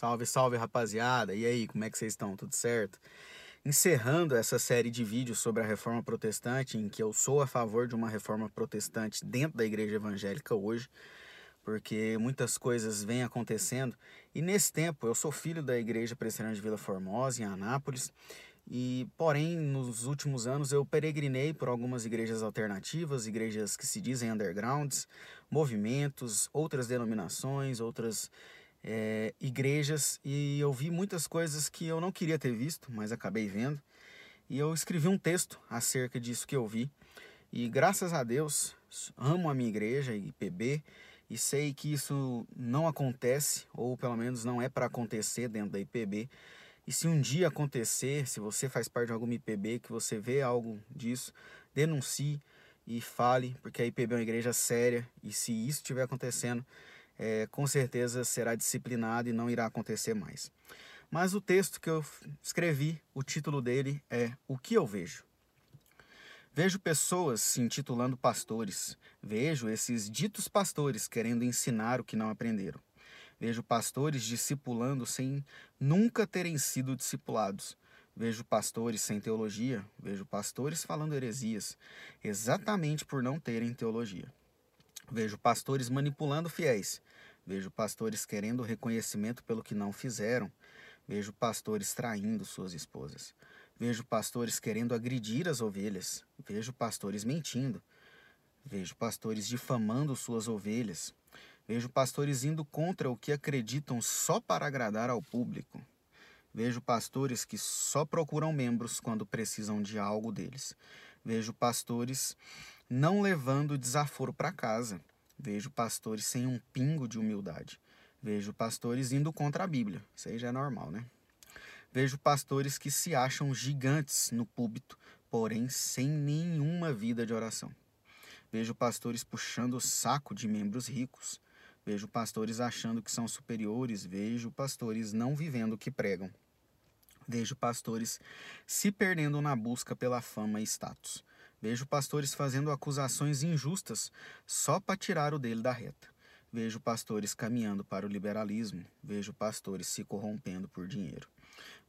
Salve, salve rapaziada! E aí, como é que vocês estão? Tudo certo? Encerrando essa série de vídeos sobre a reforma protestante, em que eu sou a favor de uma reforma protestante dentro da igreja evangélica hoje, porque muitas coisas vêm acontecendo. E nesse tempo, eu sou filho da igreja presbiteriana de Vila Formosa, em Anápolis, e porém, nos últimos anos eu peregrinei por algumas igrejas alternativas, igrejas que se dizem undergrounds, movimentos, outras denominações, outras é, igrejas, e eu vi muitas coisas que eu não queria ter visto, mas acabei vendo. E eu escrevi um texto acerca disso que eu vi. E graças a Deus, amo a minha igreja, IPB, e sei que isso não acontece, ou pelo menos não é para acontecer dentro da IPB e se um dia acontecer, se você faz parte de alguma IPB, que você vê algo disso, denuncie e fale, porque a IPB é uma igreja séria e se isso estiver acontecendo, é, com certeza será disciplinado e não irá acontecer mais. Mas o texto que eu escrevi, o título dele é O que eu vejo. Vejo pessoas se intitulando pastores, vejo esses ditos pastores querendo ensinar o que não aprenderam. Vejo pastores discipulando sem nunca terem sido discipulados. Vejo pastores sem teologia, vejo pastores falando heresias, exatamente por não terem teologia. Vejo pastores manipulando fiéis, vejo pastores querendo reconhecimento pelo que não fizeram, vejo pastores traindo suas esposas, vejo pastores querendo agredir as ovelhas, vejo pastores mentindo, vejo pastores difamando suas ovelhas, Vejo pastores indo contra o que acreditam só para agradar ao público. Vejo pastores que só procuram membros quando precisam de algo deles. Vejo pastores não levando desaforo para casa. Vejo pastores sem um pingo de humildade. Vejo pastores indo contra a Bíblia. Isso aí já é normal, né? Vejo pastores que se acham gigantes no púlpito, porém sem nenhuma vida de oração. Vejo pastores puxando o saco de membros ricos. Vejo pastores achando que são superiores, vejo pastores não vivendo o que pregam. Vejo pastores se perdendo na busca pela fama e status. Vejo pastores fazendo acusações injustas só para tirar o dele da reta. Vejo pastores caminhando para o liberalismo. Vejo pastores se corrompendo por dinheiro.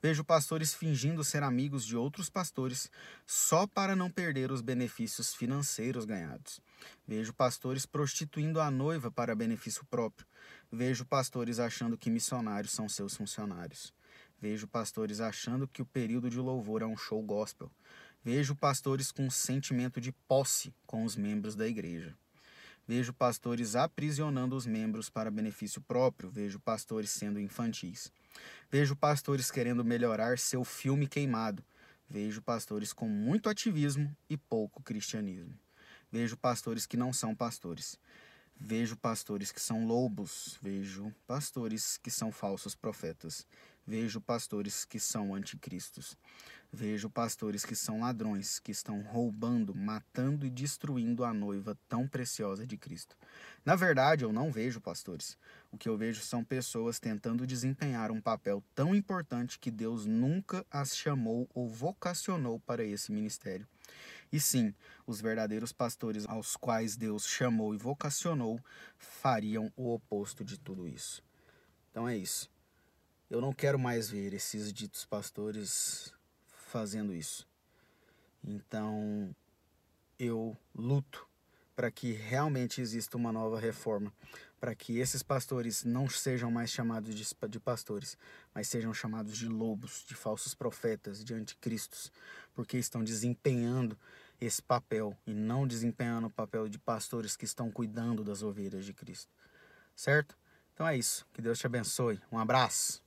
Vejo pastores fingindo ser amigos de outros pastores só para não perder os benefícios financeiros ganhados. Vejo pastores prostituindo a noiva para benefício próprio. Vejo pastores achando que missionários são seus funcionários. Vejo pastores achando que o período de louvor é um show gospel. Vejo pastores com sentimento de posse com os membros da igreja. Vejo pastores aprisionando os membros para benefício próprio. Vejo pastores sendo infantis. Vejo pastores querendo melhorar seu filme queimado. Vejo pastores com muito ativismo e pouco cristianismo. Vejo pastores que não são pastores. Vejo pastores que são lobos. Vejo pastores que são falsos profetas. Vejo pastores que são anticristos. Vejo pastores que são ladrões, que estão roubando, matando e destruindo a noiva tão preciosa de Cristo. Na verdade, eu não vejo pastores. O que eu vejo são pessoas tentando desempenhar um papel tão importante que Deus nunca as chamou ou vocacionou para esse ministério. E sim, os verdadeiros pastores aos quais Deus chamou e vocacionou fariam o oposto de tudo isso. Então é isso. Eu não quero mais ver esses ditos pastores fazendo isso. Então, eu luto para que realmente exista uma nova reforma, para que esses pastores não sejam mais chamados de, de, pastores, mas sejam chamados de lobos, de falsos profetas, de anticristos, porque estão desempenhando esse papel e não desempenhando o papel de pastores que estão cuidando das ovelhas de Cristo. Certo? Então é isso. Que Deus te abençoe. Um abraço.